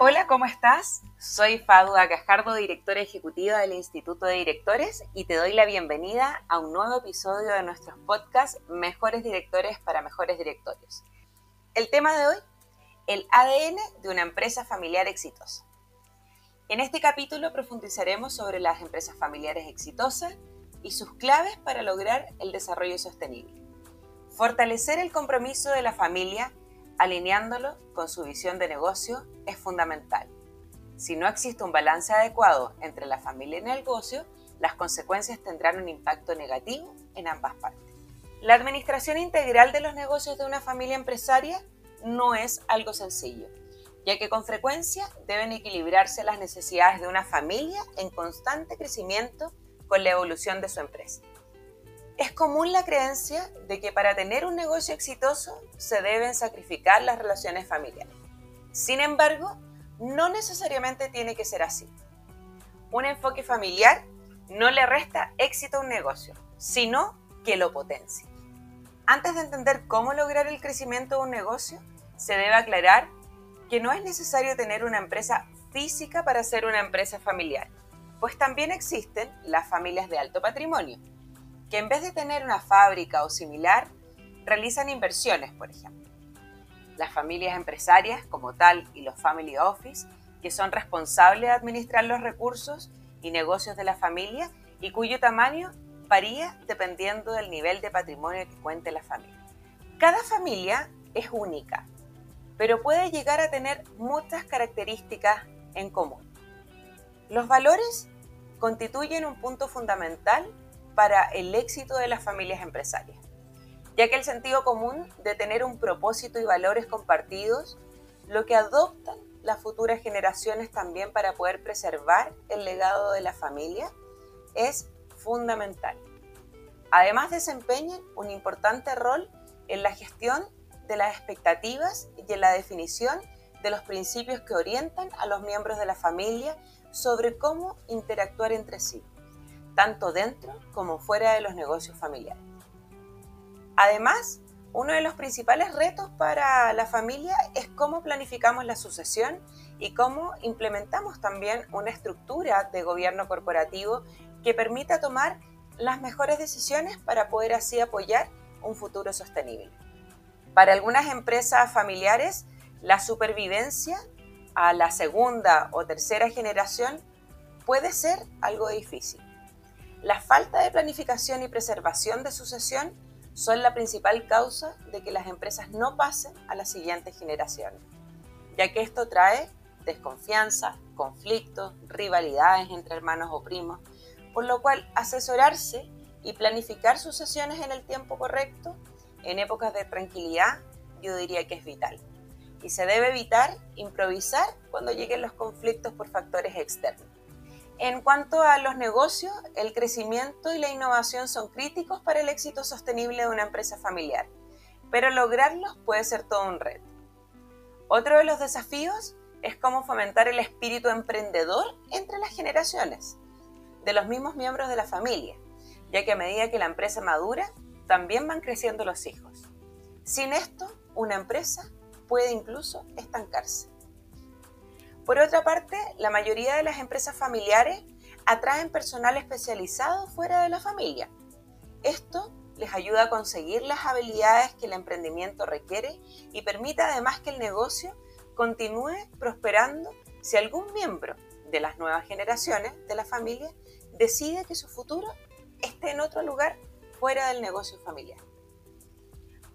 Hola, ¿cómo estás? Soy Fadua Cajardo, directora ejecutiva del Instituto de Directores, y te doy la bienvenida a un nuevo episodio de nuestros podcasts Mejores Directores para Mejores Directorios. El tema de hoy, el ADN de una empresa familiar exitosa. En este capítulo profundizaremos sobre las empresas familiares exitosas y sus claves para lograr el desarrollo sostenible. Fortalecer el compromiso de la familia alineándolo con su visión de negocio es fundamental. Si no existe un balance adecuado entre la familia y el negocio, las consecuencias tendrán un impacto negativo en ambas partes. La administración integral de los negocios de una familia empresaria no es algo sencillo, ya que con frecuencia deben equilibrarse las necesidades de una familia en constante crecimiento con la evolución de su empresa. Es común la creencia de que para tener un negocio exitoso se deben sacrificar las relaciones familiares. Sin embargo, no necesariamente tiene que ser así. Un enfoque familiar no le resta éxito a un negocio, sino que lo potencia. Antes de entender cómo lograr el crecimiento de un negocio, se debe aclarar que no es necesario tener una empresa física para ser una empresa familiar, pues también existen las familias de alto patrimonio, que en vez de tener una fábrica o similar, realizan inversiones, por ejemplo. Las familias empresarias como tal y los family office, que son responsables de administrar los recursos y negocios de la familia y cuyo tamaño varía dependiendo del nivel de patrimonio que cuente la familia. Cada familia es única, pero puede llegar a tener muchas características en común. Los valores constituyen un punto fundamental para el éxito de las familias empresarias, ya que el sentido común de tener un propósito y valores compartidos, lo que adoptan las futuras generaciones también para poder preservar el legado de la familia, es fundamental. Además desempeñan un importante rol en la gestión de las expectativas y en la definición de los principios que orientan a los miembros de la familia sobre cómo interactuar entre sí tanto dentro como fuera de los negocios familiares. Además, uno de los principales retos para la familia es cómo planificamos la sucesión y cómo implementamos también una estructura de gobierno corporativo que permita tomar las mejores decisiones para poder así apoyar un futuro sostenible. Para algunas empresas familiares, la supervivencia a la segunda o tercera generación puede ser algo difícil. La falta de planificación y preservación de sucesión son la principal causa de que las empresas no pasen a las siguientes generaciones, ya que esto trae desconfianza, conflictos, rivalidades entre hermanos o primos, por lo cual asesorarse y planificar sucesiones en el tiempo correcto, en épocas de tranquilidad, yo diría que es vital. Y se debe evitar improvisar cuando lleguen los conflictos por factores externos. En cuanto a los negocios, el crecimiento y la innovación son críticos para el éxito sostenible de una empresa familiar, pero lograrlos puede ser todo un reto. Otro de los desafíos es cómo fomentar el espíritu emprendedor entre las generaciones de los mismos miembros de la familia, ya que a medida que la empresa madura, también van creciendo los hijos. Sin esto, una empresa puede incluso estancarse. Por otra parte, la mayoría de las empresas familiares atraen personal especializado fuera de la familia. Esto les ayuda a conseguir las habilidades que el emprendimiento requiere y permite además que el negocio continúe prosperando si algún miembro de las nuevas generaciones de la familia decide que su futuro esté en otro lugar fuera del negocio familiar.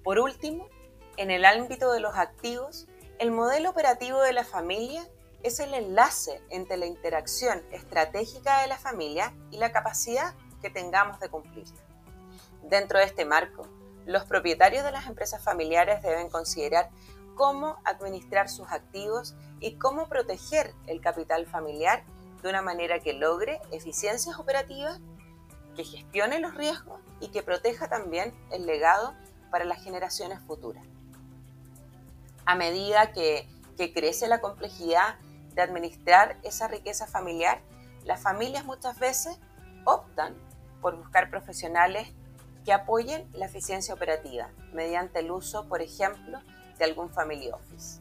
Por último, en el ámbito de los activos, el modelo operativo de la familia es el enlace entre la interacción estratégica de la familia y la capacidad que tengamos de cumplirla. Dentro de este marco, los propietarios de las empresas familiares deben considerar cómo administrar sus activos y cómo proteger el capital familiar de una manera que logre eficiencias operativas, que gestione los riesgos y que proteja también el legado para las generaciones futuras. A medida que, crece la complejidad de administrar esa riqueza familiar, las familias muchas veces optan por buscar profesionales que apoyen la eficiencia operativa mediante el uso, por ejemplo, de algún Family Office.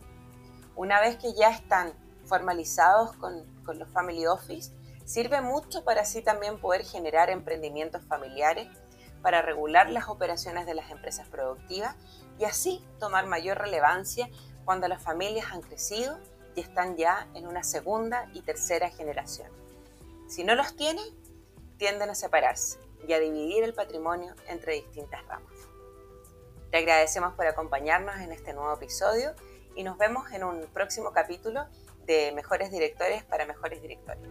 Una vez que ya están formalizados con, con los Family Office, sirve mucho para así también poder generar emprendimientos familiares, para regular las operaciones de las empresas productivas y así tomar mayor relevancia cuando las familias han crecido y están ya en una segunda y tercera generación. Si no los tienen, tienden a separarse y a dividir el patrimonio entre distintas ramas. Te agradecemos por acompañarnos en este nuevo episodio y nos vemos en un próximo capítulo de Mejores Directores para Mejores Directores.